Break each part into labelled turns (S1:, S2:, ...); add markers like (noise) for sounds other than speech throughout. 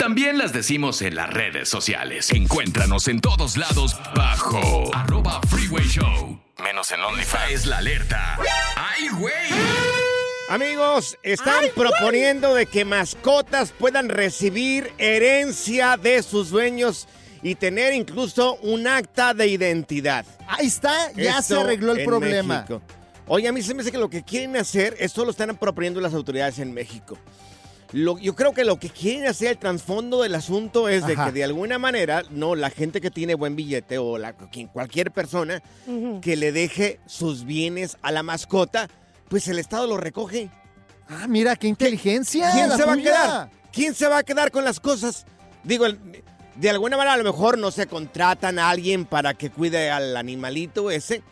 S1: También las decimos en las redes sociales. Encuéntranos en todos lados bajo arroba freeway show. Menos en OnlyFans. Es la alerta. ¡Ay, güey!
S2: Amigos, están proponiendo de que mascotas puedan recibir herencia de sus dueños y tener incluso un acta de identidad.
S3: Ahí está, ya
S2: Esto
S3: se arregló el
S2: en
S3: problema.
S2: México. Oye, a mí se me hace que lo que quieren hacer, esto lo están proponiendo las autoridades en México. Lo- yo creo que lo que quieren hacer, el trasfondo del asunto es de
S3: Ajá.
S2: que de alguna manera, no, la gente que tiene buen billete o la, quien- cualquier persona que le deje sus bienes a la mascota, pues el Estado lo recoge.
S3: Ah, mira, qué inteligencia.
S2: ¿Quién se va a quedar? ¿Quién se va a quedar con las cosas? Digo, el- de alguna manera a lo mejor no se contratan a alguien para que cuide al animalito ese.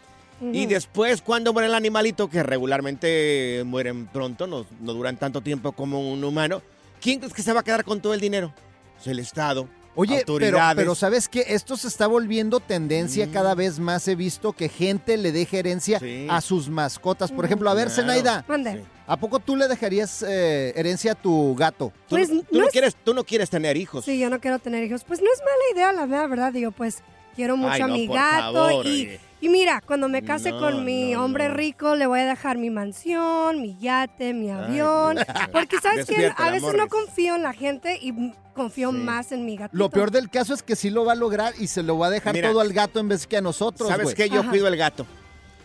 S2: Y después, cuando muere el animalito, que regularmente mueren pronto, no, no duran tanto tiempo como un humano, ¿quién crees que se va a quedar con todo el dinero? Pues el Estado.
S3: Oye, pero,
S2: autoridades.
S3: pero ¿sabes qué? Esto se está volviendo tendencia
S2: Mm.
S3: cada vez más. He visto que gente le deje herencia
S2: Sí.
S3: a sus mascotas. Por ejemplo, a ver,
S2: Claro.
S3: Zenaida,
S4: Mande.
S3: ¿a poco tú le dejarías eh, herencia a tu gato?
S2: Tú,
S4: Pues,
S2: tú
S4: no
S2: no
S4: es-
S2: quieres, tú no quieres tener hijos.
S4: Sí, yo no quiero tener hijos. Pues no es mala idea, la verdad. Digo, pues quiero mucho
S2: Ay,
S4: a mi gato.
S2: favor,
S4: y,
S2: oye.
S4: y mira, cuando me case
S2: No,
S4: con mi
S2: no,
S4: hombre
S2: no.
S4: rico, le voy a dejar mi mansión, mi yate, mi avión. Porque, (laughs) ¿sabes qué?
S2: Despiértala,
S4: A veces no confío en la gente y confío más en mi gato.
S3: Lo peor del caso es que sí lo va a lograr y se lo va a dejar
S2: Mira,
S3: todo al gato en vez que a nosotros,
S2: ¿Sabes qué? Yo
S4: Ajá.
S2: cuido al gato.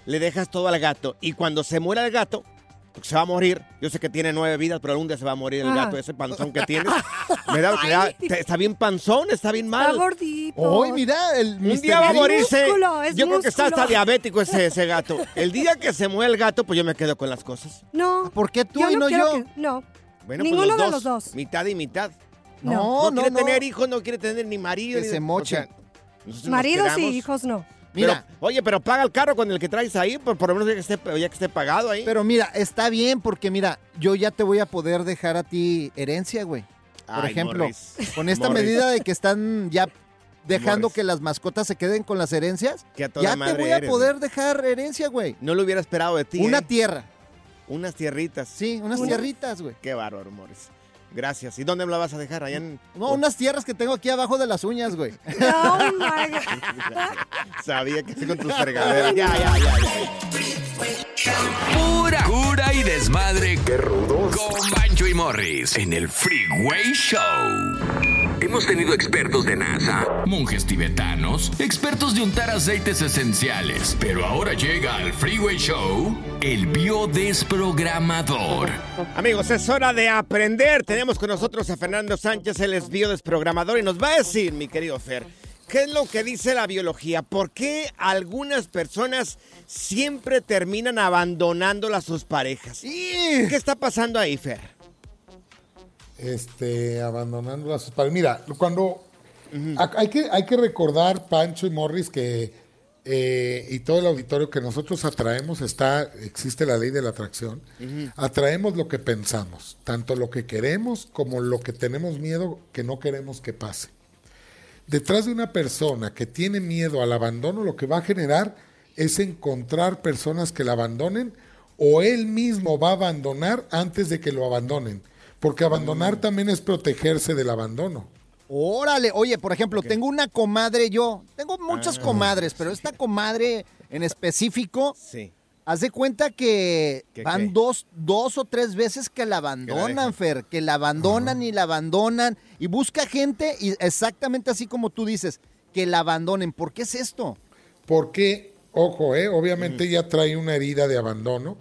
S2: Le dejas todo al gato. Y cuando se muera el gato, porque se va a morir. Yo sé que tiene nueve vidas, pero algún día se va a morir el gato, ese panzón que tiene. (laughs) Me da, me da- te- está bien panzón, está bien
S4: Está
S2: mal.
S4: gordito.
S3: Hoy, mira, el
S2: Un día va a morirse.
S4: músculo, es
S2: yo creo que está hasta diabético ese, (laughs) ese gato. El día que se muera el gato, pues yo me quedo con las cosas.
S4: No.
S3: ¿Por qué tú
S4: yo
S3: y no yo?
S4: que- no.
S2: Bueno,
S4: Ninguno
S2: pues
S4: de
S2: los
S4: los dos.
S2: Mitad y mitad.
S3: No,
S2: No,
S3: no,
S2: quiere
S3: no.
S2: tener hijos, no quiere tener ni marido.
S3: Que
S2: ni-
S3: se
S2: o sea, nosotros nos
S4: Maridos y hijos no.
S3: Mira,
S2: Pero, oye, pero paga el carro con el que traes ahí, por, por lo menos ya que esté, ya que esté pagado ahí.
S3: pero mira, está bien porque mira, yo ya te voy a poder dejar a ti herencia, güey. Por
S2: Ay,
S3: ejemplo,
S2: Morris.
S3: con esta
S2: Morris.
S3: medida de que están ya dejando
S2: Morris.
S3: que las mascotas se queden con las herencias,
S2: Que a toda
S3: ya te voy a
S2: eres,
S3: poder dejar herencia, güey.
S2: No lo hubiera esperado de ti.
S3: Una
S2: ¿eh?
S3: tierra,
S2: Unas tierritas.
S3: sí, unas
S4: Una-
S3: tierritas, güey.
S2: Qué bárbaro, Morris. Gracias. ¿Y dónde me la vas a dejar? Allá en...
S3: No, unas tierras que tengo aquí abajo de las uñas, güey. (laughs)
S4: Oh my God. (laughs)
S2: Sabía que sí con tus fregaderas. ya, ya, ya, ya.
S1: Pura cura y desmadre. ¡Qué rudos! Con Bancho y Morris en el Freeway Show. Hemos tenido expertos de NASA, monjes tibetanos, expertos de untar aceites esenciales. Pero ahora llega al Freeway Show el biodesprogramador.
S2: Amigos, es hora de aprender. Tenemos con nosotros a Fernando Sánchez, el es biodesprogramador, y nos va a decir, mi querido Fer, ¿qué es lo que dice la biología? ¿Por qué algunas personas siempre terminan abandonando a sus parejas? ¿Qué está pasando ahí, Fer?
S5: Este, abandonando a sus padres. Mira, cuando ha- hay, que, hay que recordar, Pancho y Morris, que eh, y todo el auditorio que nosotros atraemos, está, existe la ley de la atracción, atraemos lo que pensamos, tanto lo que queremos como lo que tenemos miedo que no queremos que pase. Detrás de una persona que tiene miedo al abandono, lo que va a generar es encontrar personas que la abandonen o él mismo va a abandonar antes de que lo abandonen. Porque abandonar también es protegerse del abandono.
S3: Órale, oye, por ejemplo, tengo una comadre yo, tengo muchas comadres, pero esta comadre en específico,
S2: Sí.
S3: haz de cuenta que
S2: ¿Qué,
S3: van
S2: qué?
S3: dos, dos o tres veces que la abandonan, Fer, que la abandonan y la abandonan y busca gente y exactamente así como tú dices, que la abandonen. ¿Por qué es esto?
S5: Porque, ojo, eh, obviamente ella trae una herida de abandono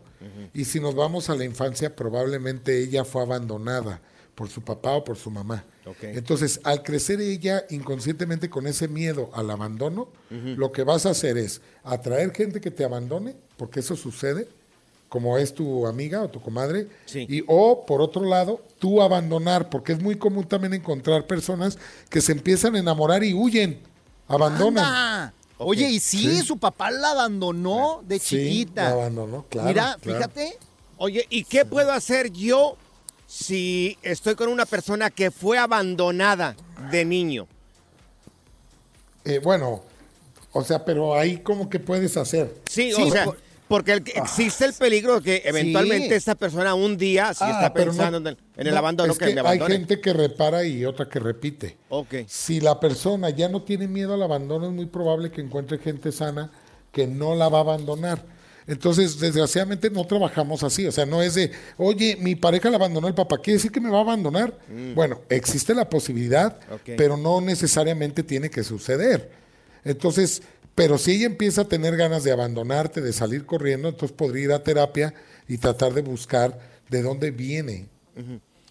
S5: y si nos vamos a la infancia, probablemente ella fue abandonada por su papá o por su mamá. Entonces, al crecer ella inconscientemente con ese miedo al abandono, lo que vas a hacer es atraer gente que te abandone, porque eso sucede, como es tu amiga o tu comadre,
S2: Sí.
S5: y o por otro lado, tú abandonar, porque es muy común también encontrar personas que se empiezan a enamorar y huyen, abandonan.
S3: Anda. Oye, y sí,
S5: Sí.
S3: su papá la abandonó de
S5: Sí,
S3: chiquita.
S5: la abandonó, claro,
S3: Mira,
S5: claro.
S3: fíjate.
S2: Oye, ¿y qué puedo hacer yo si estoy con una persona que fue abandonada de niño?
S5: Eh, bueno, o sea, pero ahí como que puedes hacer.
S2: Sí,
S3: Sí,
S2: o sea,
S3: por-
S2: porque el- existe el peligro de que eventualmente
S3: Sí.
S2: esta persona un día, si
S5: Ah,
S2: está
S5: no-
S2: pensando en el,
S5: no,
S2: abandono,
S5: es
S2: que,
S5: que
S2: me
S5: hay gente que repara y otra que repite.
S2: Ok.
S5: Si la persona ya no tiene miedo al abandono, es muy probable que encuentre gente sana que no la va a abandonar. Entonces, desgraciadamente no trabajamos así. O sea, no es de, oye, mi pareja la abandonó el papá, ¿quiere decir que me va a abandonar? Bueno, existe la posibilidad,
S2: Mm.
S5: Pero no necesariamente tiene que suceder. Entonces, pero si ella empieza a tener ganas de abandonarte, de salir corriendo, entonces podría ir a terapia y tratar de buscar de dónde viene.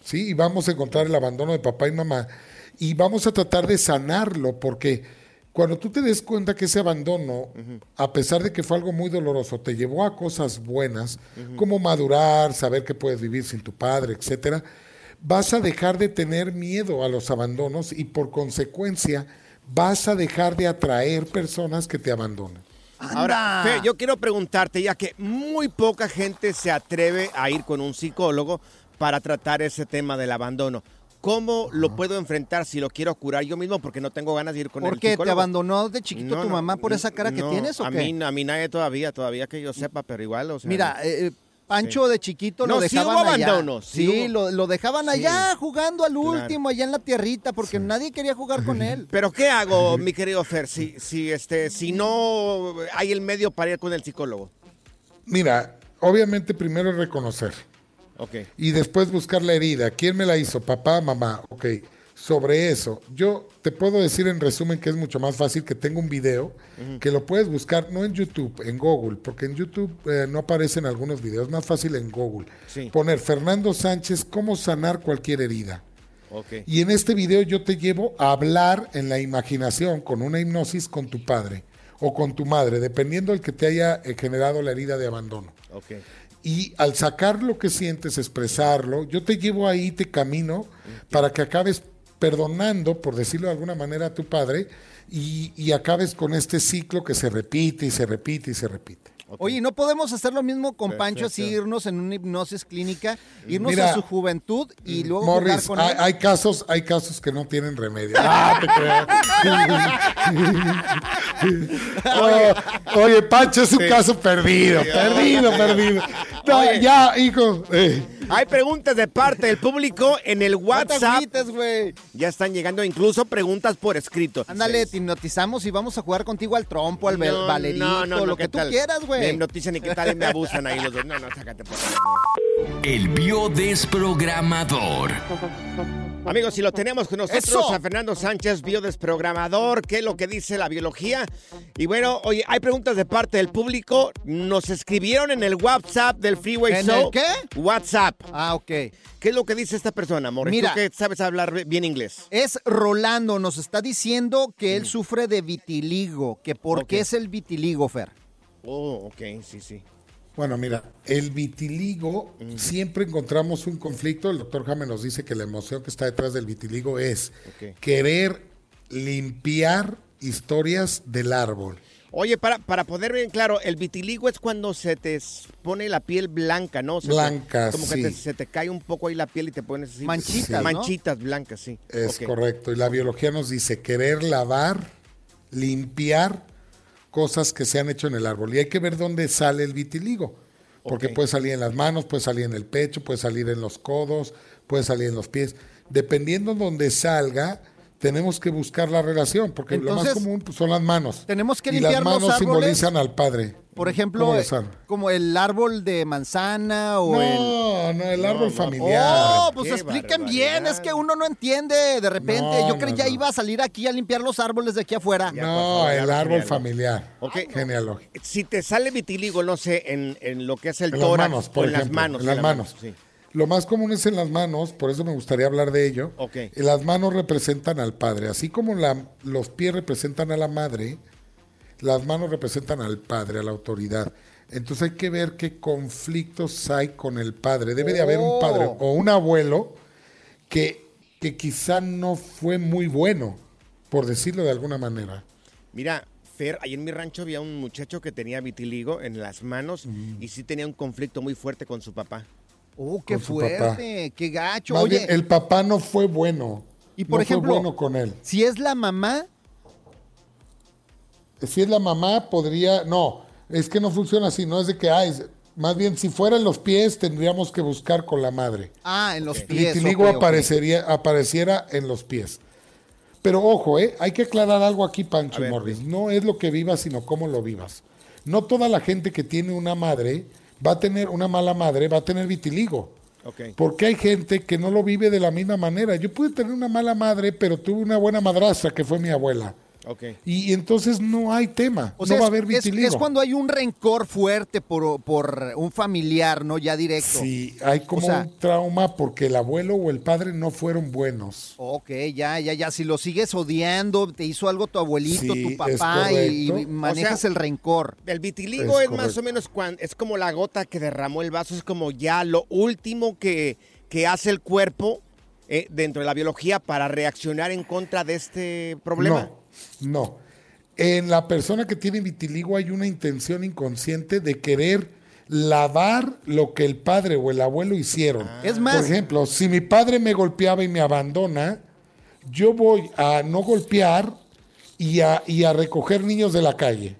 S5: ¿sí? Y vamos a encontrar el abandono de papá y mamá y vamos a tratar de sanarlo porque cuando tú te des cuenta que ese abandono, a pesar de que fue algo muy doloroso, te llevó a cosas buenas, como madurar, saber que puedes vivir sin tu padre, etcétera, vas a dejar de tener miedo a los abandonos y por consecuencia vas a dejar de atraer personas que te abandonan.
S2: Ahora. Fe, yo quiero preguntarte, ya que muy poca gente se atreve a ir con un psicólogo para tratar ese tema del abandono. ¿Cómo lo puedo enfrentar si lo quiero curar yo mismo? Porque no tengo ganas de ir con el
S3: ¿Por qué? ¿Te abandonó de chiquito
S2: No,
S3: tu
S2: no,
S3: mamá por esa cara que tienes o
S2: a
S3: qué?
S2: Mí, a mí nadie todavía, todavía que yo sepa, pero igual, o sea...
S3: Mira, eh, eh, Pancho
S2: Sí.
S3: de chiquito
S2: No,
S3: lo
S2: sí
S3: dejaban
S2: hubo
S3: allá.
S2: abandono, sí
S3: Sí,
S2: hubo.
S3: lo, lo dejaban
S2: Sí.
S3: allá jugando al
S2: Claro.
S3: último, allá en la tierrita, porque nadie quería jugar con él. (laughs)
S2: Pero ¿qué hago, mi querido Fer, si, si, este, si no hay el medio para ir con el psicólogo?
S5: Mira, obviamente primero es reconocer.
S2: Ok.
S5: y después buscar la herida. ¿Quién me la hizo? Papá, mamá. Ok. Sobre eso, yo te puedo decir en resumen que es mucho más fácil que tengo un video que lo puedes buscar no en YouTube, en Google, porque en YouTube eh, no aparecen algunos videos, más fácil en Google.
S2: Sí.
S5: Poner Fernando Sánchez, cómo sanar cualquier herida. Y en este video yo te llevo a hablar en la imaginación con una hipnosis con tu padre o con tu madre, dependiendo del que te haya eh, generado la herida de abandono. Y al sacar lo que sientes, expresarlo, yo te llevo ahí, te camino, para que acabes perdonando, por decirlo de alguna manera, a tu padre y, acabes con este ciclo que se repite y se repite y se repite.
S3: Oye, ¿no podemos hacer lo mismo con Pancho, así irnos en una hipnosis clínica, irnos
S5: Mira,
S3: a su juventud y luego jugar
S5: Morris,
S3: con
S5: hay,
S3: él?
S5: hay casos, hay casos que no tienen remedio. (laughs) Ah, (laughs) oye, oye, Pancho es un caso perdido, perdido, perdido. No, ya, hijo. eh.
S2: Hay preguntas de parte del público en el WhatsApp.
S3: güey.
S2: Ya están llegando incluso preguntas por escrito.
S3: Ándale, te hipnotizamos y vamos a jugar contigo al trompo, al
S2: No,
S3: valerito,
S2: no, no, no,
S3: lo
S2: ¿qué
S3: que tú
S2: tal?
S3: quieras,
S2: Me hipnotizan y qué tal y me abusan ahí los dos. No, no, sácate por favor.
S1: El biodesprogramador.
S2: Amigos, si lo tenemos con nosotros
S3: ¡Eso!
S2: a Fernando Sánchez, biodesprogramador, ¿qué es lo que dice la biología? Y bueno, oye, hay preguntas de parte del público. Nos escribieron en el WhatsApp del Freeway
S3: ¿En
S2: Show.
S3: el qué?
S2: WhatsApp.
S3: Ah, ok.
S2: ¿Qué es lo que dice esta persona, Morris?
S3: Mira.
S2: Tú que sabes hablar bien inglés.
S3: Es Rolando, nos está diciendo que él sufre de vitiligo, que por qué es el vitiligo, Fer.
S2: Oh, ok, sí, sí.
S5: Bueno, mira, el vitiligo, siempre encontramos un conflicto. El doctor Jaime nos dice que la emoción que está detrás del vitiligo es querer limpiar historias del árbol.
S2: Oye, para, para poder ver claro, el vitiligo es cuando se te pone la piel blanca, ¿no? Se te-
S5: Blanca,
S2: Como que te- se te cae un poco ahí la piel y te pones así.
S3: Manchitas,
S5: Sí.
S3: ¿no?
S2: Manchitas blancas, sí.
S5: Es correcto. Y la biología nos dice querer lavar, limpiar cosas que se han hecho en el árbol. Y hay que ver dónde sale el vitiligo. Porque puede salir en las manos, puede salir en el pecho, puede salir en los codos, puede salir en los pies. Dependiendo de donde salga, tenemos que buscar la relación, porque lo más común pues, son las manos.
S3: tenemos que
S5: y
S3: limpiar
S5: las
S3: los
S5: manos
S3: árboles.
S5: simbolizan al padre.
S3: Por ejemplo,
S5: ¿Cómo lo
S3: eh, como el árbol de manzana o el...
S5: No, no, el árbol
S2: no,
S5: familiar.
S3: Oh, pues
S2: Qué
S3: expliquen bien, es que uno no entiende de repente.
S5: No,
S3: Yo creí
S5: no,
S3: ya
S5: no.
S3: iba a salir aquí a limpiar los árboles de aquí afuera.
S2: Ya,
S5: no,
S2: favor,
S5: el
S2: árbol familiar. Ok.
S5: Genealógico.
S2: Si te sale vitiligo, no sé, en, en lo que es el
S5: En las
S2: tórax
S5: manos,
S2: o
S5: por
S2: en las
S5: ejemplo,
S2: manos.
S5: en las
S2: la
S5: manos.
S2: mano, sí.
S5: Lo más común es en las manos, por eso me gustaría hablar de ello.
S2: Ok.
S5: Eh, Las manos representan al padre, así como la- los pies representan a la madre, las manos representan al padre, a la autoridad. Entonces hay que ver qué conflictos hay con el padre. Debe de haber un padre
S3: Oh.
S5: o un abuelo que, que quizá no fue muy bueno, por decirlo de alguna manera.
S2: Mira, Fer, ahí en mi rancho había un muchacho que tenía vitiligo en las manos
S5: Mm.
S2: y sí tenía un conflicto muy fuerte con su papá.
S3: Oh, qué
S5: papá.
S3: fuerte, qué gacho.
S5: Más
S3: Oye,
S5: bien, el papá no fue bueno.
S3: Y por
S5: no
S3: ejemplo-
S5: fue bueno con él.
S3: si es la mamá,
S5: Si es la mamá, podría. No, es que no funciona así, no es de que, ay, más bien, si fueran los pies, tendríamos que buscar con la madre.
S3: ah, en los pies.
S5: vitiligo
S3: ok, ok.
S5: aparecería, apareciera en los pies. Pero ojo, ¿eh? hay que aclarar algo aquí, Pancho
S2: ver,
S5: Morris. No es lo que vivas, sino cómo lo vivas. No toda la gente que tiene una madre va a tener una mala madre, va a tener vitiligo. Porque hay gente que no lo vive de la misma manera. Yo pude tener una mala madre, pero tuve una buena madrastra que fue mi abuela.
S2: Ok.
S5: Y entonces no hay tema.
S3: O sea,
S5: no va a
S3: es-
S5: haber vitiligo.
S3: es cuando hay un rencor fuerte por, por un familiar, ¿no? Ya directo.
S5: Sí, hay como
S3: O sea-
S5: un trauma porque el abuelo o el padre no fueron buenos.
S3: Ok, ya, ya, ya. Si lo sigues odiando, te hizo algo tu abuelito,
S5: Sí,
S3: tu papá y, manejas
S2: O sea,
S3: el rencor.
S2: El vitiligo
S5: Es
S2: es, más o menos cuan- es como la gota que derramó el vaso, es como ya lo último que, que hace el cuerpo eh, dentro de la biología para reaccionar en contra de este problema.
S5: No, no. En la persona que tiene vitiligo hay una intención inconsciente de querer lavar lo que el padre o el abuelo hicieron.
S3: Es más-
S5: Por ejemplo, si mi padre me golpeaba y me abandona, yo voy a no golpear y a, y a recoger niños de la calle.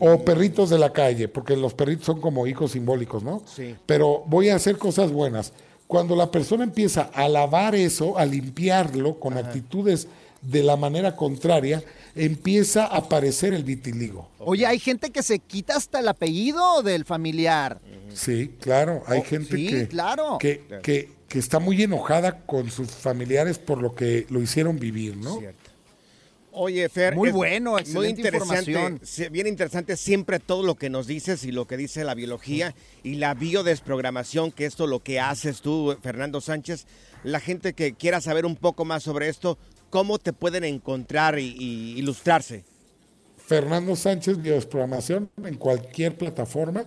S5: O perritos de la calle, porque los perritos son como hijos simbólicos, ¿no?
S2: Sí.
S5: Pero voy a hacer cosas buenas. Cuando la persona empieza a lavar eso, a limpiarlo con actitudes de la manera contraria, empieza a aparecer el vitiligo.
S3: Oye, hay gente que se quita hasta el apellido del familiar.
S5: Sí, claro. Hay
S3: Oh,
S5: gente
S3: sí,
S5: que,
S3: claro.
S5: que, que- que está muy enojada con sus familiares por lo que lo hicieron vivir, ¿no?
S2: Cierto. Oye, Fer.
S3: Muy
S2: es
S3: bueno,
S2: Muy
S3: excelente
S2: interesante.
S3: información.
S2: Bien interesante siempre todo lo que nos dices y lo que dice la biología y la biodesprogramación, que esto lo que haces tú, Fernando Sánchez. La gente que quiera saber un poco más sobre esto, ¿cómo te pueden encontrar y, y ilustrarse?
S5: Fernando Sánchez, Biodesprogramación, en cualquier plataforma.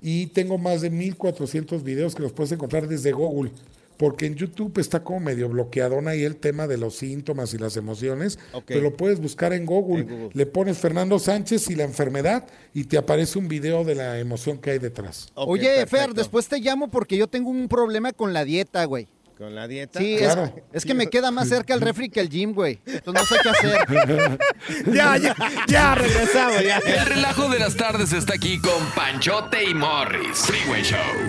S5: Y tengo más de 1400 videos que los puedes encontrar desde Google. Porque en YouTube está como medio bloqueadón ahí el tema de los síntomas y las emociones.
S2: Ok.
S5: Pero lo puedes buscar en Google.
S2: En Google.
S5: Le pones Fernando Sánchez y la enfermedad y te aparece un video de la emoción que hay detrás.
S3: Oye, Fer, después te llamo porque yo tengo un problema con la dieta, güey.
S2: Con la dieta.
S3: Sí,
S5: Claro.
S3: es, es que me queda más cerca el refri que el gym, güey. Entonces no sé qué hacer. (laughs)
S2: Ya, ya, ya regresamos, ya.
S1: El relajo de las tardes está aquí con Panchote y Morris. Freeway Show.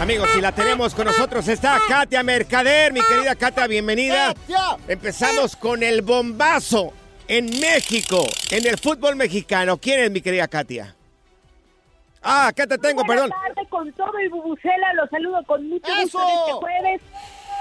S2: Amigos, si la tenemos con nosotros está Katia Mercader, mi querida Katia, bienvenida.
S3: ¡Katia!
S2: Empezamos con el bombazo en México, en el fútbol mexicano. ¿Quién es mi querida Katia? Ah, acá te tengo, perdón.
S6: Buenas tardes con todo y bubucela, los saludo con mucho gusto este jueves.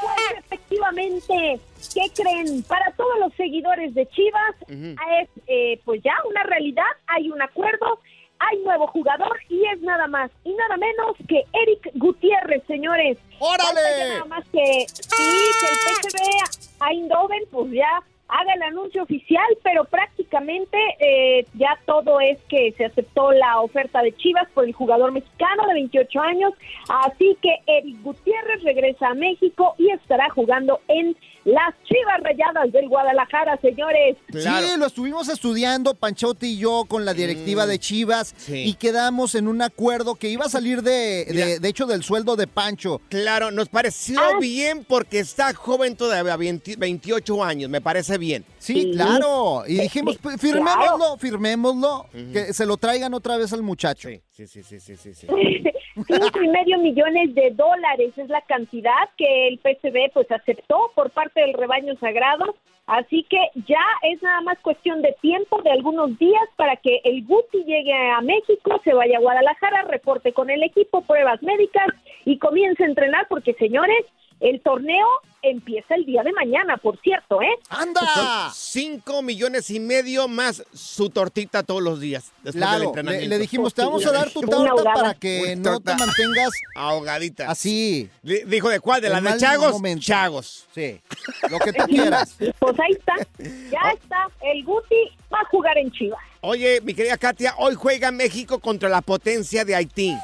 S6: Pues efectivamente, ¿qué creen? Para todos los seguidores de Chivas es eh, pues ya una realidad, hay un acuerdo, hay nuevo jugador y es nada más y nada menos que Eric Gutiérrez, señores.
S3: ¡Órale!
S6: Nada más que sí, que el PSV Eindhoven pues ya haga el anuncio oficial, pero prácticamente eh, ya todo es que se aceptó la oferta de Chivas por el jugador mexicano de 28 años, así que Eric Gutiérrez regresa a México y estará jugando en las Chivas Rayadas del Guadalajara, señores.
S3: Sí, lo estuvimos estudiando, Panchote y yo, con la directiva
S2: Mm,
S3: de Chivas,
S2: sí.
S3: y quedamos en un acuerdo que iba a salir de, de, de hecho, del sueldo de Pancho.
S2: Claro, nos pareció
S6: Ah.
S2: bien porque está joven todavía, 20 28 años, me parece bien.
S3: Sí,
S6: Sí.
S3: claro. Y
S6: Eh,
S3: dijimos,
S6: eh,
S3: "Pues, firmémoslo, firmémoslo, que se lo traigan otra vez al muchacho.
S2: Sí, sí, sí, sí, sí, sí. sí. (laughs)
S6: Cinco y medio millones de dólares es la cantidad que el PCB pues aceptó por parte del rebaño sagrado. Así que ya es nada más cuestión de tiempo, de algunos días, para que el Guti llegue a México, se vaya a Guadalajara, reporte con el equipo, pruebas médicas y comience a entrenar, porque señores, el torneo empieza el día de mañana, por cierto, ¿eh?
S3: ¡Anda!
S2: 5 millones y medio más su tortita todos los días. Después del
S3: Claro,
S2: entrenamiento.
S3: le dijimos, te vamos a dar tu torta para que no te mantengas
S2: Ahogadita.
S3: así.
S2: Di- Dijo de cuál, de la de Chagos,
S3: momento.
S2: Chagos.
S3: Sí, lo que tú (laughs) quieras.
S6: Pues ahí está, ya está, el Guti va a jugar en Chivas.
S2: Oye, mi querida Katia, hoy juega México contra la potencia de Haití.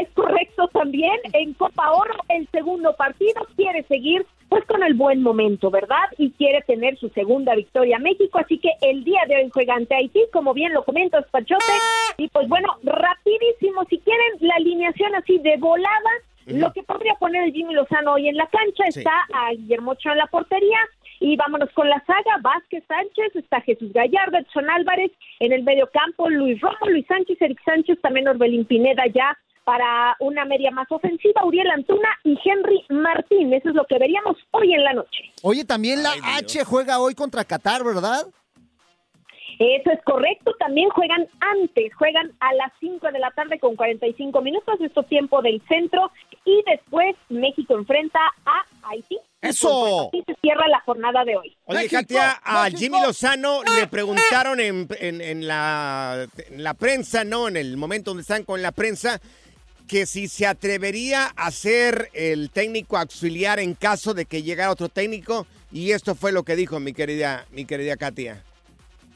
S6: Es correcto también. En Copa Oro, el segundo partido quiere seguir pues con el buen momento, ¿verdad? Y quiere tener su segunda victoria México. Así que el día de hoy juega ante Haití, como bien lo comentas, Pachote. Y pues bueno, rapidísimo, si quieren la alineación así de volada, lo que podría poner el Jimmy Lozano hoy en la cancha
S2: Sí.
S6: está a Guillermo Ochoa en la portería. Y vámonos con la saga, Vázquez Sánchez, está Jesús Gallardo, Edson Álvarez, en el medio campo Luis Romo, Luis Sánchez, Eric Sánchez, también Orbelín Pineda ya para una media más ofensiva, Uriel Antuna y Henry Martín. Eso es lo que veríamos hoy en la noche.
S3: Oye, también la
S2: Ay.
S3: H juega hoy contra Qatar, ¿verdad?
S6: Eso es correcto, también juegan antes, juegan a las 5 de la tarde con 45 minutos, esto tiempo del centro, y después México enfrenta a Haití.
S3: ¡Eso!
S6: así se cierra la jornada de hoy.
S2: Oye, Katia, a
S3: México.
S2: Jimmy Lozano le preguntaron en, en- en la, en la prensa, ¿no? En el momento donde están con la prensa, que si se atrevería a ser el técnico auxiliar en caso de que llegara otro técnico. Y esto fue lo que dijo mi querida, mi querida Katia.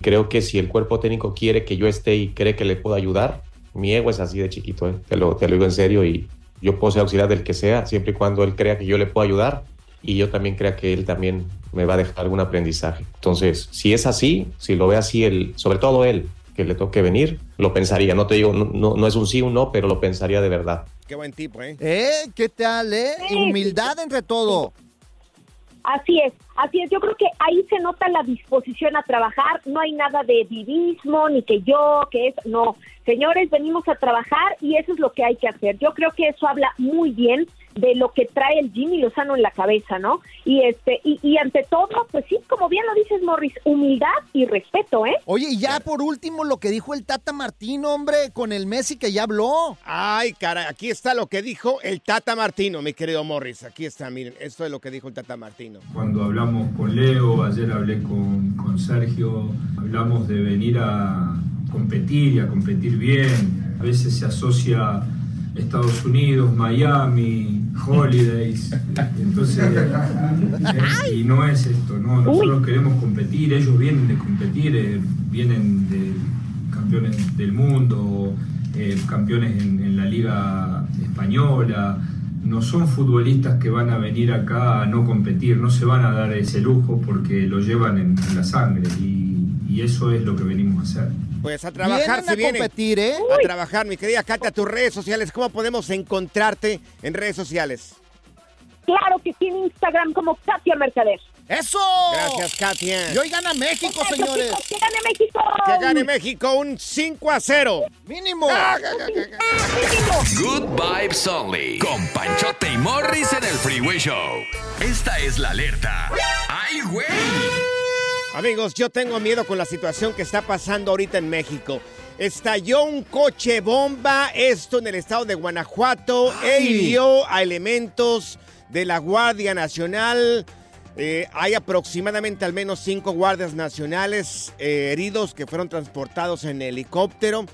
S7: Creo que si el cuerpo técnico quiere que yo esté y cree que le puedo ayudar, mi ego es así de chiquito, ¿eh? te, lo, te lo digo en serio y yo puedo ser auxiliar del que sea, siempre y cuando él crea que yo le puedo ayudar y yo también crea que él también me va a dejar algún aprendizaje. Entonces, si es así, si lo ve así, él, sobre todo él, que le toque venir, lo pensaría. No te digo, no, no, no es un sí o un no, pero lo pensaría de verdad.
S2: Qué buen tipo, ¿eh?
S3: ¿Eh? ¿Qué tal, eh?
S6: Sí,
S3: Humildad entre todo.
S6: Así es, así es. Yo creo que ahí se nota la disposición a trabajar. No hay nada de divismo, ni que yo, que es. No, señores, venimos a trabajar y eso es lo que hay que hacer. Yo creo que eso habla muy bien de lo que trae el Jimmy Lozano en la cabeza, ¿no? Y este y, y ante todo, pues sí, como bien lo dices, Morris, humildad y respeto, ¿eh?
S3: Oye, y ya por último lo que dijo el Tata Martín, hombre, con el Messi que ya habló.
S2: Ay, cara, aquí está lo que dijo el Tata Martino, mi querido Morris. Aquí está, miren, esto es lo que dijo el Tata Martino.
S8: Cuando hablamos con Leo, ayer hablé con, con Sergio, hablamos de venir a competir y a competir bien. A veces se asocia Estados Unidos, Miami, Holidays. Entonces, y no es esto, ¿no? Nosotros queremos competir, ellos vienen de competir, eh, vienen de campeones del mundo, eh, campeones en, en la Liga Española. No son futbolistas que van a venir acá a no competir, no se van a dar ese lujo porque lo llevan en, en la sangre y, y eso es lo que venimos a hacer.
S2: Pues a trabajar
S3: Vienen
S2: se
S3: a competir, ¿eh?
S2: A trabajar, mi querida Katia, tus redes sociales. ¿Cómo podemos encontrarte en redes sociales?
S6: Claro que sí, en Instagram como Katia Mercader.
S3: ¡Eso!
S2: Gracias, Katia.
S3: Y hoy gana México, señores.
S6: chicos, ¡Que gane México!
S2: Que gane México un 5 a 0.
S3: Mínimo.
S1: Good Vibes Only. Con Panchote y Morris en el Freeway Show. Esta es la alerta. ¡Ay, güey!
S2: Amigos, yo tengo miedo con la situación que está pasando ahorita en México. Estalló un coche bomba, esto en el estado de Guanajuato, e hirió a elementos de la Guardia Nacional. Eh, hay aproximadamente al menos cinco guardias nacionales eh, heridos que fueron transportados en helicóptero.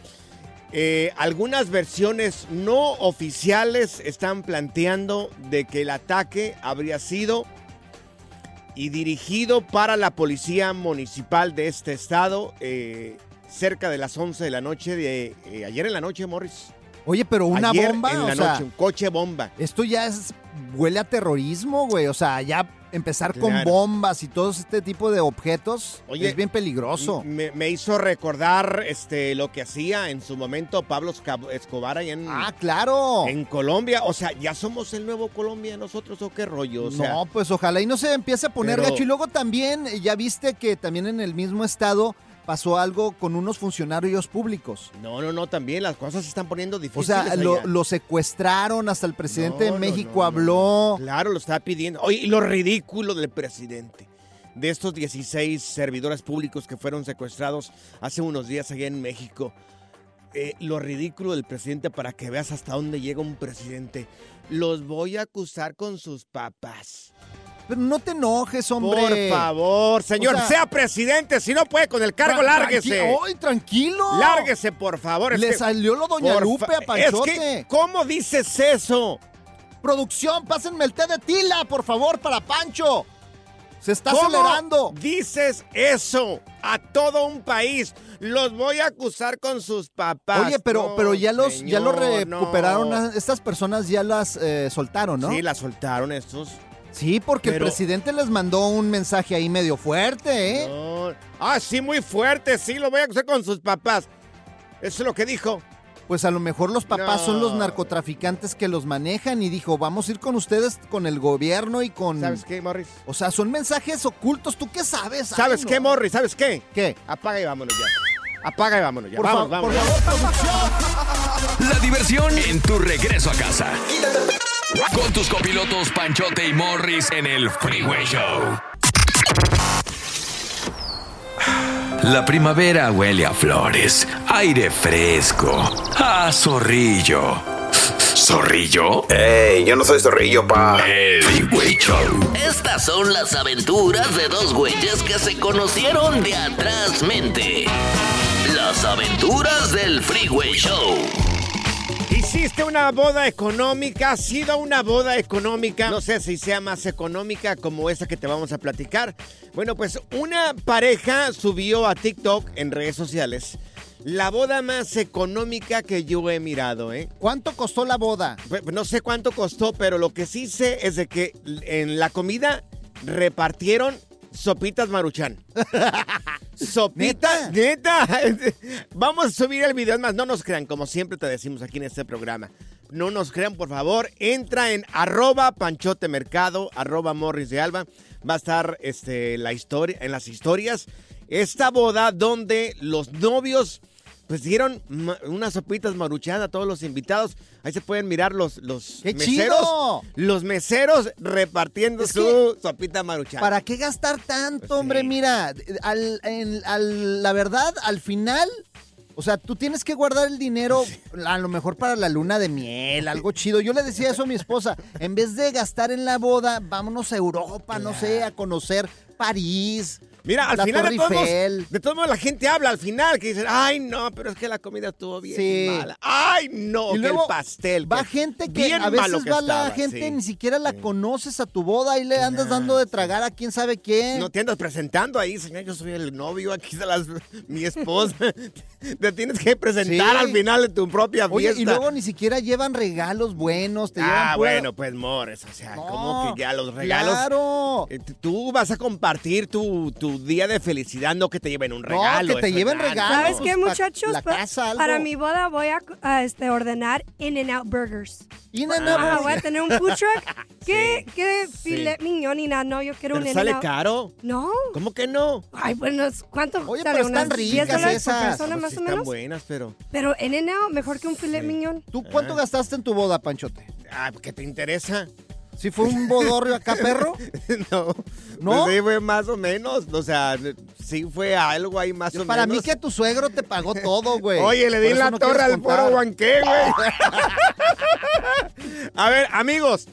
S2: Eh, algunas versiones no oficiales están planteando de que el ataque habría sido y dirigido para la policía municipal de este estado eh, cerca de las 11 de la noche de eh, ayer en la noche, Morris.
S3: Oye, pero una
S2: ayer
S3: bomba,
S2: en
S3: o
S2: la
S3: sea,
S2: noche, un coche bomba.
S3: esto ya es huele a terrorismo, güey. O sea, ya empezar con bombas y todo este tipo de objetos
S2: Oye,
S3: es bien peligroso.
S2: Me, me hizo recordar este, lo que hacía en su momento Pablo Escobar allá en,
S3: Ah, claro.
S2: en Colombia. O sea, ¿ya somos el nuevo Colombia nosotros o qué rollo? O sea,
S3: no, pues ojalá y no se empiece a poner
S2: Pero-
S3: gacho. Y luego también, eh, ya viste que también en el mismo estado pasó algo con unos funcionarios públicos.
S2: no, no, no, también las cosas se están poniendo
S3: O
S2: difíciles.
S3: sea, lo, secuestraron, hasta el presidente
S2: No,
S3: de México
S2: no,
S3: habló.
S2: Claro, lo está pidiendo. Oye, y lo ridículo del presidente. De estos 16 servidores públicos que fueron secuestrados hace unos días allá en México. Eh, lo ridículo del presidente para que veas hasta dónde llega un presidente. Los voy a acusar con sus papás.
S3: Pero no te enojes, hombre.
S2: Por favor, señor,
S3: O sea-
S2: sea presidente. Si no puede con el cargo, lárguese.
S3: tranqui- ¡Ay, tranquilo!
S2: Lárguese, por favor. Es
S3: Le
S2: que-
S3: salió lo Doña Lupe a Panchote.
S2: Es que, ¿cómo dices eso?
S3: Producción, pásenme el té de tila, por favor, para Pancho. Se está
S2: ¿Cómo
S3: acelerando.
S2: Dices eso a todo un país. Los voy a acusar con sus papás.
S3: Oye, pero,
S2: No,
S3: pero ya los, ya lo recuperaron.
S2: no.
S3: Estas personas ya las eh, soltaron, ¿no?
S2: Sí, la soltaron estos.
S3: Sí, porque
S2: Pero-
S3: el presidente les mandó un mensaje ahí medio fuerte, ¿eh?
S2: No. Ah, sí, muy fuerte. Sí, lo voy a acusar con sus papás. Eso es lo que dijo.
S3: Pues a lo mejor los papás
S2: No.
S3: son los narcotraficantes que los manejan y dijo, vamos a ir con ustedes, con el gobierno y con...
S2: ¿Sabes qué, Morris?
S3: O sea, son mensajes ocultos. ¿Tú qué sabes?
S2: ¿Sabes
S3: Ay,
S2: qué,
S3: no.
S2: Morris? ¿Sabes qué?
S3: ¿Qué?
S2: Apaga y vámonos ya. Apaga y vámonos ya.
S3: Por,
S2: vamos,
S3: fa-
S2: vamos.
S3: por favor, producción.
S1: La diversión en tu regreso a casa. Con tus copilotos Panchote y Morris en el Freeway Show. La primavera huele a flores, aire fresco, a zorrillo. ¿Zorrillo?
S9: ¡Ey! Yo no soy zorrillo, pa.
S1: El Freeway Show.
S10: Estas son las aventuras de dos güeyes que se conocieron de atrás mente. Las aventuras del Freeway Show.
S2: Hiciste una boda económica, ha sido una boda económica, no sé si sea más económica como esa que te vamos a platicar. Bueno, pues una pareja subió a TikTok en redes sociales la boda más económica que yo he mirado, ¿eh?
S3: ¿Cuánto costó la boda?
S2: No sé cuánto costó, pero lo que sí sé es de que en la comida repartieron sopitas maruchan. (laughs) Sopitas, neta. (laughs) Vamos a subir el video, más, no nos crean, como siempre te decimos aquí en este programa. No nos crean, por favor. Entra en arroba panchote mercado, arroba morris de alba. Va a estar este, la historia, en las historias. Esta boda donde los novios pues dieron unas sopitas maruchadas a todos los invitados. Ahí se pueden mirar los, los
S3: ¡Qué
S2: meseros.
S3: chido!
S2: Los meseros repartiendo
S3: Es
S2: su sopita maruchada.
S3: ¿Para qué gastar tanto,
S2: Pues sí.
S3: hombre? Mira, al- en- al- la verdad, al final, o sea, tú tienes que guardar el dinero a lo mejor para la luna de miel, algo chido. Yo le decía eso a mi esposa, en vez de gastar en la boda, vámonos a Europa, no sé, a conocer París.
S2: Mira, al
S3: la
S2: final de todos, modos- de todos modos la gente habla al final que dicen, ay no, pero es que la comida estuvo bien
S3: Sí.
S2: mala. Ay no,
S3: Y
S2: que
S3: luego
S2: el pastel.
S3: Va
S2: que
S3: gente que a veces
S2: que
S3: va la gente,
S2: sí.
S3: ni siquiera la conoces a tu boda y le andas dando de tragar a quién sabe quién.
S2: No te andas presentando ahí, señor, yo soy el novio, aquí está las- mi esposa. (laughs) te tienes que presentar al final de tu propia
S3: Oye,
S2: fiesta.
S3: y luego ni siquiera llevan regalos buenos, te llevan
S2: Ah,
S3: pura-
S2: bueno, pues Mores, o sea,
S3: No,
S2: como que ya los regalos.
S3: Claro.
S2: Eh, Tú vas a compartir tu, tu día de felicidad, no que te lleven un
S3: No,
S2: regalo.
S3: que te lleven regalos.
S4: ¿Sabes qué, muchachos? Pa-
S3: casa.
S4: Para mi boda voy a, a, este, ordenar In-N-Out Burgers.
S3: In-N-Out Burgers.
S4: voy a tener un food truck. ¿Qué, qué filet mignon y nada? No, yo quiero
S2: Pero
S4: un
S2: sale
S4: In-N-Out.
S2: caro.
S4: No.
S2: ¿Cómo que no?
S4: Ay, bueno, ¿cuánto
S3: Oye,
S4: sale?
S3: pero están
S4: ¿Unas 10
S3: ricas
S4: dólares por
S3: esas.
S4: persona
S2: Pues
S4: más
S2: sí
S4: o
S2: están
S4: menos?
S2: buenas, pero...
S4: Pero In-N-Out mejor que un filet mignon.
S3: ¿Tú cuánto gastaste en tu boda, Panchote?
S2: Ah, ¿qué te interesa?
S3: ¿Si fue un bodorrio acá, perro? (laughs)
S2: no.
S3: ¿No?
S2: Pues sí, fue más o menos. O sea, sí fue algo ahí más o
S3: Para
S2: menos.
S3: mí que tu suegro te pagó todo, güey. (laughs)
S2: Oye, le di la
S3: no
S2: torre al foro. Huanqué, güey. (laughs) a ver, amigos,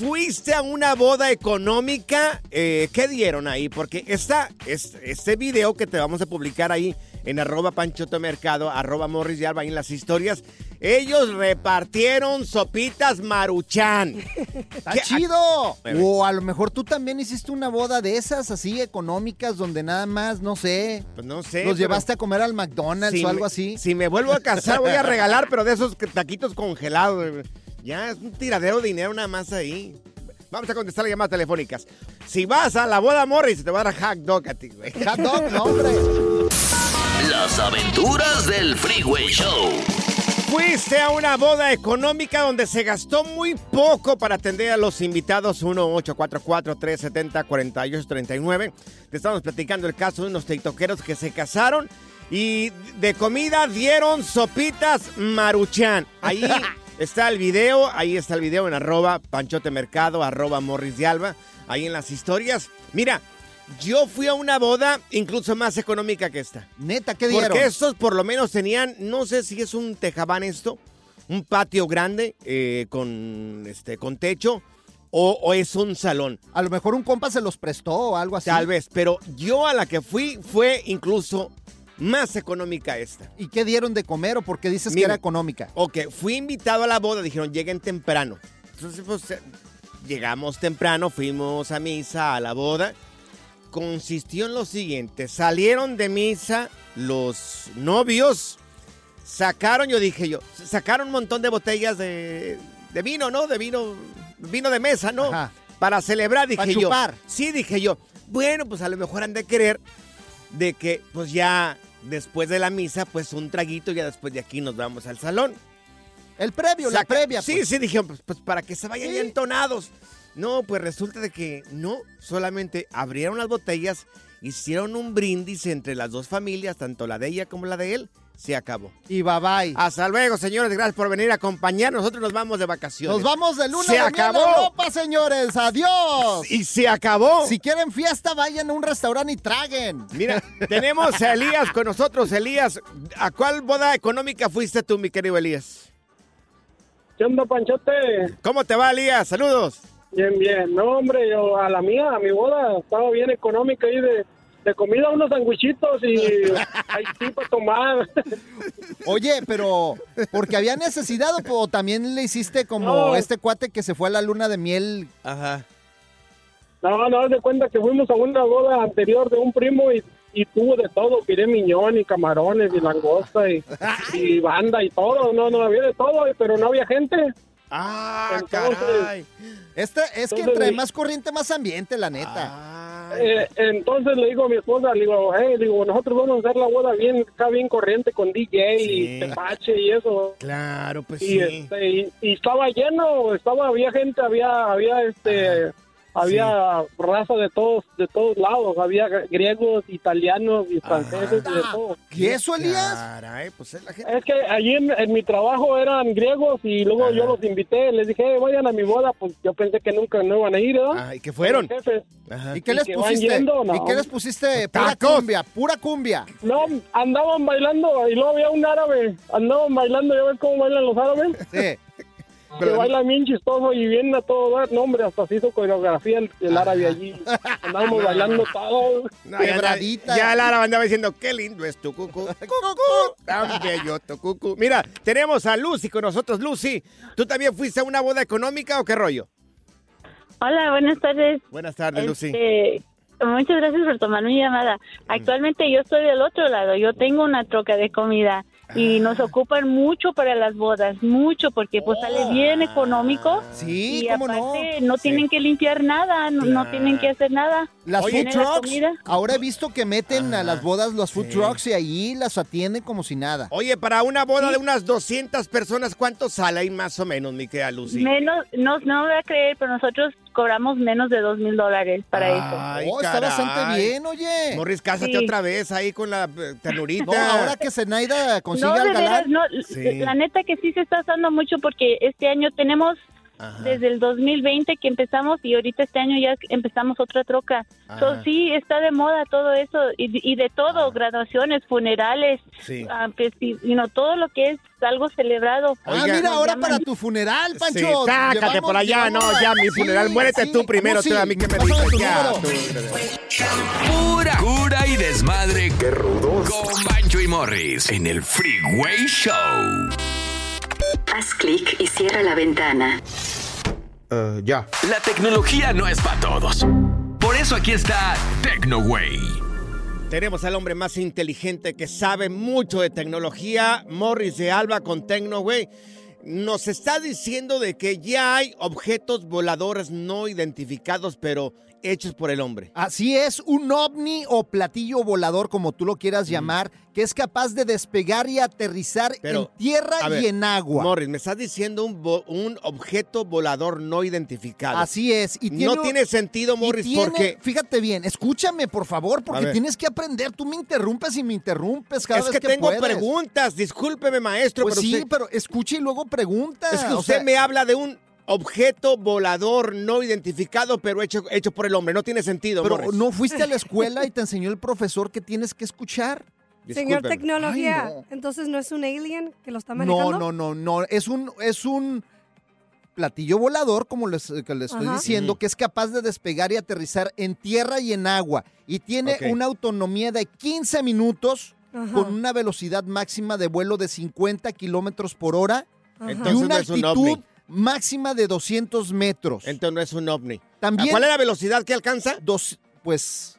S2: ¿fuiste a una boda económica? Eh, ¿Qué dieron ahí? Porque esta, es- este video que te vamos a publicar ahí en arroba panchoto mercado, arroba morris y alba, ahí en las historias, ellos repartieron sopitas maruchan. (laughs)
S3: ¡Está
S2: ¿Qué-
S3: chido!
S2: Bueno.
S3: O a lo mejor tú también hiciste una boda de esas así económicas donde nada más, no sé,
S2: Pues no sé.
S3: los llevaste a comer al McDonald's
S2: Si
S3: o algo
S2: me-
S3: así.
S2: Si me vuelvo a casar, voy a regalar, pero de esos taquitos congelados. Ya es un tiradero de dinero nada más ahí. Vamos a contestar las llamadas telefónicas. Si vas a la boda Morris, te va a dar hot dog a ti, güey.
S3: Hot dog, no, hombre.
S10: Las aventuras del Freeway Show.
S2: Fuiste a una boda económica donde se gastó muy poco para atender a los invitados 1-844-370-4839. Te estamos platicando el caso de unos tiktokeros que se casaron y de comida dieron sopitas maruchan. Ahí (laughs) está el video, ahí está el video en arroba panchote mercado, arroba morris de alba, ahí en las historias. Mira, yo fui a una boda incluso más económica que esta.
S3: Neta, ¿qué dieron?
S2: Porque estos por lo menos tenían, no sé si es un tejabán esto, un patio grande eh, con, este, con techo o, o es un salón.
S3: A lo mejor un compa se los prestó o algo así.
S2: Tal vez, pero yo a la que fui fue incluso más económica esta.
S3: ¿Y qué dieron de comer o porque dices que era económica?
S2: Ok, fui invitado a la boda, dijeron, lleguen temprano. Entonces, pues, eh, llegamos temprano, fuimos a misa, a la boda. Consistió en lo siguiente, salieron de misa los novios, sacaron, yo dije yo, sacaron un montón de botellas de, de vino, ¿no? De vino, vino de mesa, ¿no?
S3: Ajá.
S2: Para celebrar, dije
S3: Pa'
S2: yo.
S3: chupar.
S2: Sí, dije yo. Bueno, pues a lo mejor han de querer de que, pues ya después de la misa, pues un traguito, ya después de aquí nos vamos al salón.
S3: El previo, la previa.
S2: Sí,
S3: pues.
S2: sí, dije, pues, pues, para que se vayan ya entonados. No, pues resulta de que no, solamente abrieron las botellas, hicieron un brindis entre las dos familias, tanto la de ella como la de él, se acabó.
S3: Y bye bye.
S2: Hasta luego, señores, gracias por venir a acompañar. Nosotros nos vamos de vacaciones.
S3: Nos vamos de luna
S2: Se
S3: de miel
S2: acabó.
S3: a Europa, señores. Adiós.
S2: Y se acabó.
S3: Si quieren fiesta, vayan a un restaurante y traguen.
S2: Mira, (laughs) tenemos a Elías con nosotros. Elías, ¿a cuál boda económica fuiste tú, mi querido Elías?
S11: ¿Qué onda, Panchote?
S2: ¿Cómo te va, Elías? Saludos.
S11: Bien, bien. No, hombre, yo a la mía, a mi boda, estaba bien económica ahí de, de comida, unos sandwichitos y (laughs) ahí sí para tomar.
S3: Oye, pero porque había necesidad o o también le hiciste como
S11: No.
S3: este cuate que se fue a la luna de miel.
S2: Ajá.
S11: No, no, haz de cuenta que fuimos a una boda anterior de un primo y, y tuvo de todo, piré miñón y camarones y langosta y, (laughs) y banda y todo, no, no, había de todo, pero no había gente.
S2: Ah,
S11: Entonces,
S3: caray. Este es que entre más corriente, más ambiente, la neta.
S2: Ah.
S11: Eh, entonces le digo a mi esposa, le digo, hey, le digo, nosotros vamos a hacer la boda bien, acá bien corriente con DJ
S2: Sí.
S11: y tepache y eso.
S2: Claro, pues
S11: y,
S2: sí.
S11: este, y, y estaba lleno, estaba, había gente, había, había este, había raza de todos, de todos lados, había griegos, italianos y franceses y de todo.
S3: ¿Y eso, Elías?
S2: Caray, pues es la gente.
S11: Es que allí en, en mi trabajo eran griegos y luego yo los invité, les dije, "Hey, vayan a mi boda, pues yo pensé que nunca no iban a ir, ¿verdad?
S2: Ah, ¿y qué fueron? Ajá.
S3: ¿Y qué les
S11: que
S3: pusiste?
S11: yendo, no.
S3: ¿Y qué les pusiste? Pura cumbia, pura cumbia.
S11: No, andaban bailando y luego había un árabe, andaban bailando, ¿ya ves cómo bailan los árabes?
S3: Sí.
S11: Que bailan bien chistoso y bien a todo dar. No, hombre, hasta se hizo coreografía el, el árabe allí. Andábamos bailando todo.
S2: No,
S3: Quebradita.
S2: ya Lara andaba diciendo, qué lindo es tu cucu. (laughs) Cucu, tan bello tu cucu. Mira, tenemos a Lucy con nosotros. Lucy, ¿tú también fuiste a una boda económica o qué rollo?
S12: Hola, buenas tardes.
S2: Buenas tardes, Lucy.
S12: Este, muchas gracias por tomar mi llamada. Actualmente yo estoy del otro lado. Yo tengo una troca de comida y nos ocupan mucho para las bodas, mucho porque pues sale bien económico.
S3: Sí,
S12: y
S3: cómo no.
S12: aparte no, tienen que limpiar nada, no, no tienen que hacer nada.
S3: Las food
S12: la
S3: trucks, ahora he visto que meten a las bodas los food
S2: Sí.
S3: trucks y ahí las atienden como si nada.
S2: Oye, para una boda de unas 200 personas, ¿cuánto sale ahí más o menos, mi querida Lucy?
S12: Menos, no, no me voy a creer, pero nosotros cobramos menos de dos mil dólares para
S2: Ay,
S3: oh, está
S2: caray.
S3: bastante bien, oye.
S2: Morris, cásate
S12: Sí.
S2: otra vez ahí con la eh, ternurita.
S3: No, ahora que Zenaida consiga
S12: No, de
S3: al
S12: veras,
S3: galán.
S12: no,
S2: Sí.
S12: la neta que sí se está usando mucho porque este año tenemos
S2: Ajá.
S12: desde el 2020 que empezamos y ahorita este año ya empezamos otra troca. So, sí, está de moda todo eso y, y de todo, graduaciones, funerales,
S2: Sí.
S12: ah, pues, y, you know, todo lo que es algo celebrado.
S3: Ah, mira, ahora
S12: llaman.
S3: para tu funeral, Pancho.
S2: Sí, sácate
S3: Llevamos-
S2: por allá, no, ya mi
S3: Sí,
S2: funeral, muérete
S3: sí,
S2: tú primero,
S3: ¿cómo
S2: tú
S3: sí?
S2: a mí que me dices ya. tú-
S1: Pura cura y desmadre. Qué rudos. Con Bancho y Morris en el Freeway Show.
S13: Haz clic y cierra la ventana.
S5: ya.
S1: La tecnología no es para todos. Por eso aquí está TecnoWay.
S2: Tenemos al hombre más inteligente que sabe mucho de tecnología, Morris de Alba con TecnoWay. nos está diciendo de que ya hay objetos voladores no identificados, pero hechos por el hombre.
S3: Así es, un ovni o platillo volador, como tú lo quieras llamar, que es capaz de despegar y aterrizar
S2: Pero,
S3: en tierra
S2: ver,
S3: y en agua.
S2: Morris, me estás diciendo un, un objeto volador no identificado.
S3: Así es. Y
S2: no
S3: tiene-
S2: sentido, Morris,
S3: tiene-
S2: porque...
S3: Fíjate bien, escúchame, por favor, porque tienes que aprender. Tú me interrumpes y me interrumpes cada
S2: es
S3: vez
S2: que,
S3: que,
S2: tengo
S3: puedes.
S2: preguntas, discúlpeme, maestro,
S3: Pues
S2: pero
S3: sí,
S2: usted-
S3: pero escucha y luego pregunta.
S2: es que
S3: o
S2: usted
S3: sea,
S2: me habla de un objeto volador no identificado, pero hecho, hecho por el hombre. No tiene sentido,
S3: Pero
S2: Morris.
S3: no fuiste a la (laughs) escuela y te enseñó el profesor que tienes que escuchar.
S4: Señor. Tecnología,
S3: Ay, no.
S4: entonces no es un alien que lo está
S3: No,
S4: manejando.
S3: no, no, no. Es un, es un platillo volador, como les, que les estoy
S4: Ajá.
S3: diciendo, que es capaz de despegar y aterrizar en tierra y en agua. Y tiene una autonomía de 15 minutos
S4: Ajá.
S3: con una velocidad máxima de vuelo de 50 kilómetros por hora
S4: Ajá.
S3: y
S2: Entonces
S3: una
S2: no es un
S3: altitud
S2: ovni.
S3: Máxima de 200 metros.
S2: Entonces no es un ovni.
S3: También-
S2: ¿Cuál es la velocidad que alcanza?
S3: Dos, pues...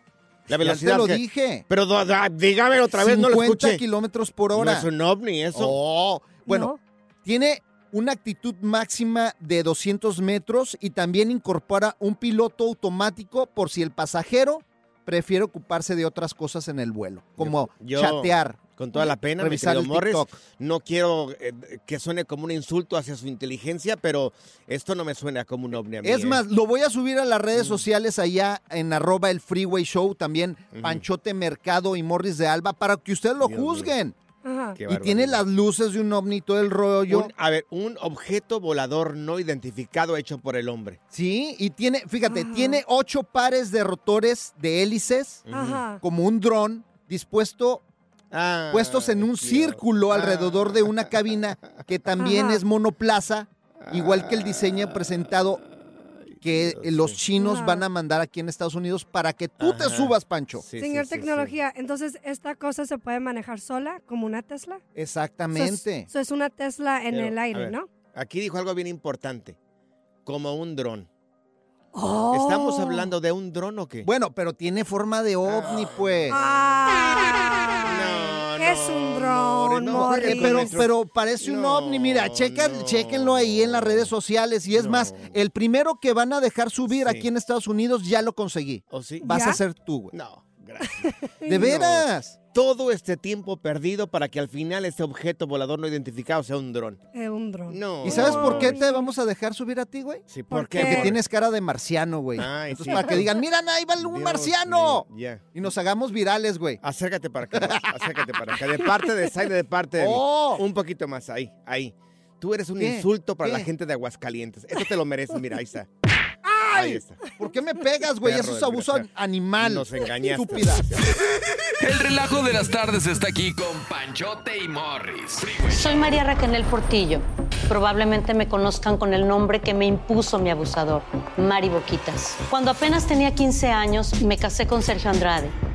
S2: La
S3: ya
S2: velocidad
S3: te lo
S2: que-
S3: dije.
S2: Pero dígame otra vez, no lo
S3: 50
S2: escuché.
S3: kilómetros por hora.
S2: No es un ovni eso.
S3: Oh, bueno, tiene una actitud máxima de 200 metros y también incorpora un piloto automático por si el pasajero prefiere ocuparse de otras cosas en el vuelo, como
S2: Yo,
S3: chatear.
S2: Con toda la pena,
S3: revisar el
S2: Morris,
S3: TikTok.
S2: no quiero eh, que suene como un insulto hacia su inteligencia, pero esto no me suena como un ovni a mí.
S3: Es
S2: ¿eh?
S3: más, lo voy a subir a las redes sociales allá en arroba el Freeway Show, también Panchote Mercado y Morris de Alba, para que ustedes lo
S2: Dios
S3: juzguen.
S4: Ajá.
S3: Y tiene las luces de un ovni y todo el rollo.
S2: Un- a ver, un objeto volador no identificado hecho por el hombre.
S3: Sí, y tiene, fíjate, tiene ocho pares de rotores de hélices,
S4: Ajá.
S3: como un dron, dispuesto,
S2: Ah,
S3: puestos en un círculo alrededor de una cabina que también
S4: Ajá.
S3: es monoplaza, igual que el diseño presentado que los chinos
S4: Ajá.
S3: van a mandar aquí en Estados Unidos para que tú te subas, Pancho.
S2: Sí,
S4: Señor
S2: sí, sí, sí.
S4: Tecnología, entonces esta cosa se puede manejar sola, como una Tesla.
S3: Exactamente.
S4: Eso es una Tesla en
S2: Pero,
S4: el aire,
S2: ver,
S4: ¿no?
S2: Aquí dijo algo bien importante, como un dron.
S4: Oh.
S2: ¿Estamos hablando de un dron o qué?
S3: Bueno, pero tiene forma de ovni, pues.
S4: Ah, es un
S2: Morris,
S4: dron,
S2: no
S4: Morris.
S3: Pero, pero parece un ovni, mira, checa,
S2: no.
S3: chequenlo ahí en las redes sociales. Y es
S2: No.
S3: más, el primero que van a dejar subir
S2: Sí.
S3: aquí en Estados Unidos ya lo conseguí.
S2: ¿O sí?
S3: Vas
S4: ¿Ya?
S3: a ser tú, güey.
S2: No, gracias. (laughs)
S3: De veras.
S2: Todo este tiempo perdido para que al final este objeto volador no identificado sea un dron.
S4: Es un dron.
S2: No.
S3: ¿Y sabes por qué te vamos a dejar subir a ti, güey?
S2: Sí,
S4: ¿Por
S2: ¿por qué?
S4: qué?
S3: Porque tienes cara de marciano, güey.
S2: Ay,
S3: Entonces,
S2: sí.
S3: para que digan, mira, ahí va un
S2: Dios
S3: marciano.
S2: mío, Ya.
S3: Y nos hagamos virales, güey.
S2: Acércate para acá, acércate para acá. De parte de Zaida, de parte de mí.
S3: Oh.
S2: Un poquito más, ahí, ahí. Tú eres un
S3: ¿Qué?
S2: insulto para la gente de Aguascalientes. Esto te lo mereces, mira, ahí está.
S3: ¿Por qué me pegas, güey? Eso es abuso animal.
S2: Nos engañaste.
S3: Estúpida. (laughs)
S1: El relajo de las tardes está aquí con Panchote y Morris.
S14: Soy María Raquel Portillo. Probablemente me conozcan con el nombre que me impuso mi abusador, Mari Boquitas. Cuando apenas tenía 15 años, me casé con Sergio Andrade,